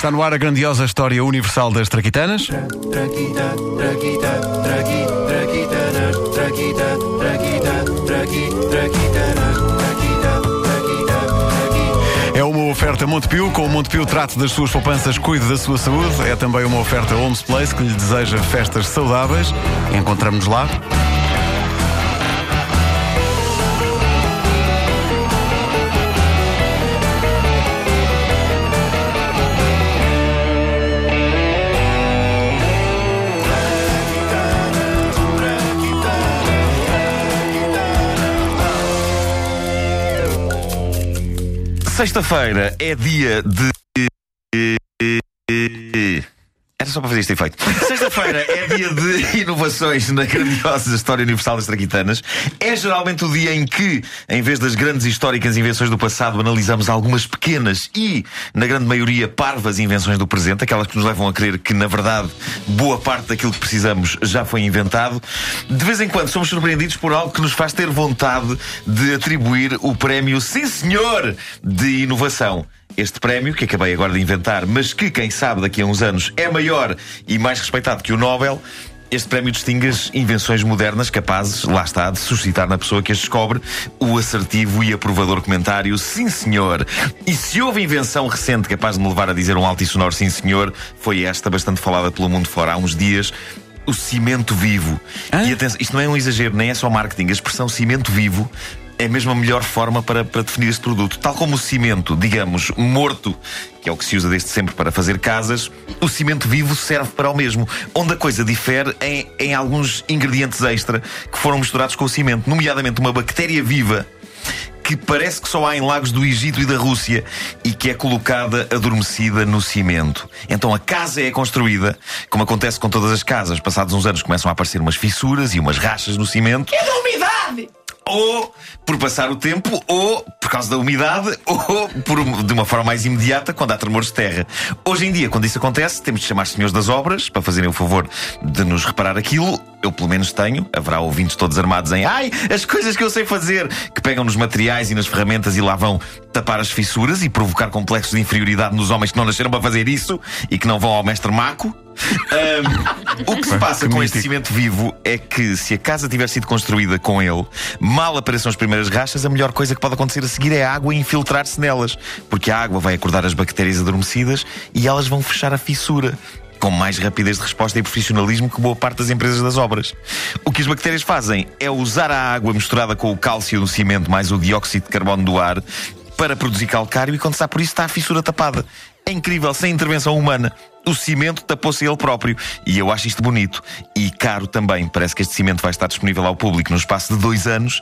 Está no ar a grandiosa história universal das traquitanas. É uma oferta Montepio, com o Montepio trate das suas poupanças, cuide da sua saúde. É também uma oferta Homes Place, que lhe deseja festas saudáveis. Encontramos-nos lá. Sexta-feira é dia de. Era só para fazer este efeito. Sexta-feira é dia de inovações na grandiosa história universal das traquitanas. É geralmente o dia em que, em vez das grandes históricas invenções do passado, analisamos algumas pequenas e, na grande maioria, parvas invenções do presente, aquelas que nos levam a crer que, na verdade, boa parte daquilo que precisamos já foi inventado. De vez em quando somos surpreendidos por algo que nos faz ter vontade de atribuir o prémio Sim Senhor de inovação este prémio, que acabei agora de inventar, mas que, quem sabe, daqui a uns anos é maior e mais respeitado que o Nobel. Este prémio distingue as invenções modernas capazes, lá está, de suscitar na pessoa que as descobre o assertivo e aprovador comentário Sim, senhor. E se houve invenção recente capaz de me levar a dizer um alto e sonoro Sim, senhor, foi esta, bastante falada pelo mundo fora há uns dias. O cimento vivo. Hã? E atenção, isto não é um exagero, nem é só marketing. A expressão cimento vivo é mesmo a melhor forma para, para definir este produto. Tal como o cimento, digamos, morto, que é o que se usa desde sempre para fazer casas, o cimento vivo serve para o mesmo. Onde a coisa difere em, em alguns ingredientes extra que foram misturados com o cimento, nomeadamente uma bactéria viva que parece que só há em lagos do Egito e da Rússia e que é colocada adormecida no cimento. Então a casa é construída, como acontece com todas as casas. Passados uns anos começam a aparecer umas fissuras e umas rachas no cimento. É da umidade! Ou por passar o tempo, ou por causa da umidade, ou por, de uma forma mais imediata, quando há tremores de terra. Hoje em dia, quando isso acontece, temos de chamar senhores das obras para fazerem o favor de nos reparar aquilo. Eu, pelo menos, tenho. Haverá ouvintes todos armados em ai, as coisas que eu sei fazer, que pegam nos materiais e nas ferramentas e lá vão tapar as fissuras e provocar complexos de inferioridade nos homens que não nasceram para fazer isso e que não vão ao mestre Maco. Um, o que se passa com este cimento vivo é que se a casa tiver sido construída com ele, mal apareçam as primeiras rachas, a melhor coisa que pode acontecer a seguir é a água infiltrar-se nelas, porque a água vai acordar as bactérias adormecidas e elas vão fechar a fissura. Com mais rapidez de resposta e profissionalismo que boa parte das empresas das obras. O que as bactérias fazem é usar a água misturada com o cálcio do cimento mais o dióxido de carbono do ar para produzir calcário e quando está por isso está a fissura tapada. É incrível, sem intervenção humana. O cimento tapou-se ele próprio. E eu acho isto bonito. E caro também. Parece que este cimento vai estar disponível ao público no espaço de dois anos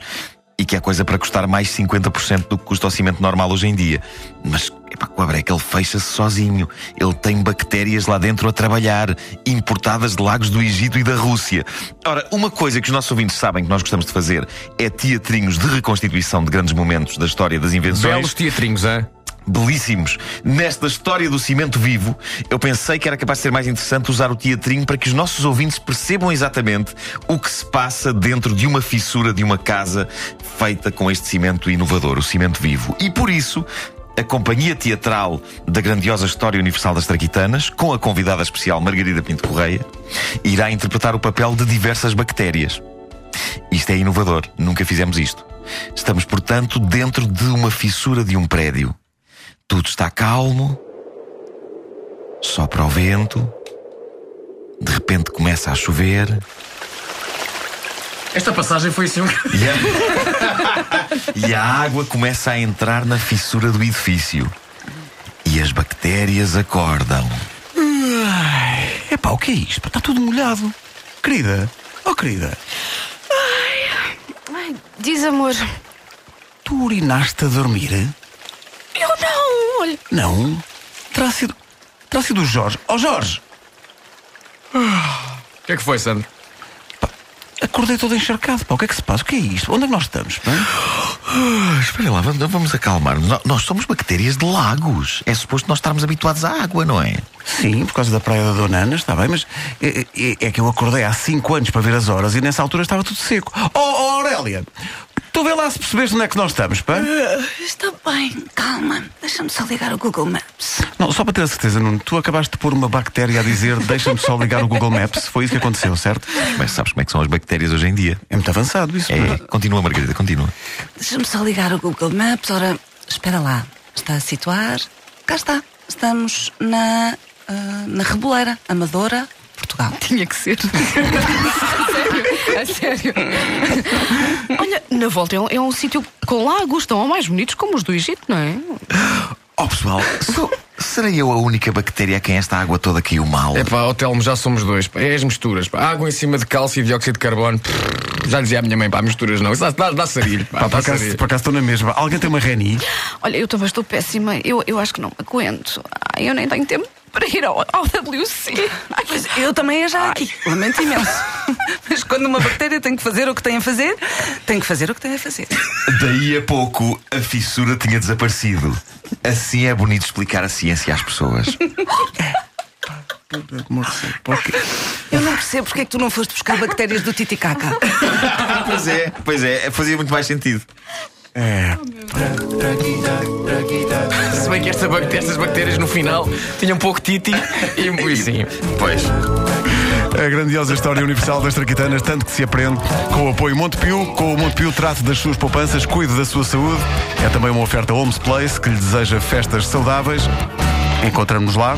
e que é coisa para custar mais 50% do que custa o cimento normal hoje em dia. Mas epá, com a breca ele fecha-se sozinho. Ele tem bactérias lá dentro a trabalhar, importadas de lagos do Egito e da Rússia. Ora, uma coisa que os nossos ouvintes sabem que nós gostamos de fazer é teatrinhos de reconstituição de grandes momentos da história das invenções Belos teatrinhos, hã? Belíssimos. Nesta história do cimento vivo, eu pensei que era capaz de ser mais interessante usar o teatrinho para que os nossos ouvintes percebam exatamente o que se passa dentro de uma fissura de uma casa feita com este cimento inovador, o cimento vivo. E por isso. A companhia teatral da grandiosa História Universal das Traquitanas, com a convidada especial Margarida Pinto Correia, irá interpretar o papel de diversas bactérias. Isto é inovador, nunca fizemos isto. Estamos, portanto, dentro de uma fissura de um prédio. Tudo está calmo, sopra o vento, de repente começa a chover Esta passagem foi assim um. e a... e a água começa a entrar na fissura do edifício. E as bactérias acordam. Epá, o que é isto? Está tudo molhado. Querida, oh querida, Ai, diz amor. tu urinaste a dormir? Eu não, olha. Não. Terá sido. Terá sido o Jorge. Oh Jorge! O que é que foi, Sandro? Acordei todo encharcado. Pá, o que é que se passa? O que é isto? Onde é que nós estamos? pá? Ah, espera lá, vamos, vamos acalmar-nos. Nó- Nós somos bactérias de lagos. É suposto nós estarmos habituados à água, não é? Sim, por causa da praia da Dona Ana, está bem, mas é, é- é que eu acordei há 5 anos para ver as horas e nessa altura estava tudo seco. Oh, oh Aurélia! Tu Tu vê lá se percebeste onde é que nós estamos, pá. Está bem, calma. Deixa-me só ligar o Google Maps. Não, só para ter a certeza, Nuno, tu acabaste de pôr uma bactéria a dizer deixa-me só ligar o Google Maps. Foi isso que aconteceu, certo? Mas sabes como é que são as bactérias hoje em dia? É muito avançado isso. É, pá. continua, Margarida, continua. Deixa-me só ligar o Google Maps. Ora, espera lá. Está a situar. Cá está. Estamos na, ah, na Reboleira, Amadora, Portugal. Tinha que ser. a sério. A sério. Olha, na volta é um, é um sítio com lagos tão ou mais bonitos como os do Egito, não é? Oh, pessoal, sou- serei eu a única bactéria a quem esta água toda caiu mal? É pá, Telmo, já somos dois. Pá. É as misturas. Pá. Água em cima de cálcio e dióxido de carbono. Já dizia a minha mãe, pá, misturas não. Isso dá, dá, dá sarilho. Pá, Pá, por, dá acaso, por acaso estou na mesma. Alguém tem uma Reni? Olha, eu também estou péssima. Eu, eu acho que não me aguento. Ai, eu nem tenho tempo para ir ao, ao WC. Ai, Pois eu também é já aqui. Lamento imenso. Mas quando uma bactéria tem que fazer o que tem a fazer, tem que fazer o que tem a fazer. Daí a pouco a fissura tinha desaparecido. Assim é bonito explicar a ciência às pessoas. Eu não percebo porque é que tu não foste buscar bactérias do Titicaca. pois é, pois é, fazia muito mais sentido. É. Se bem que esta estas bactérias no final tinham um pouco titi e, e sim. Pois. A grandiosa história universal das traquitanas, tanto que se aprende com o apoio Montepio. Com o Montepio, trate das suas poupanças, cuide da sua saúde. É também uma oferta Homes Place que lhe deseja festas saudáveis. Encontramos-nos lá.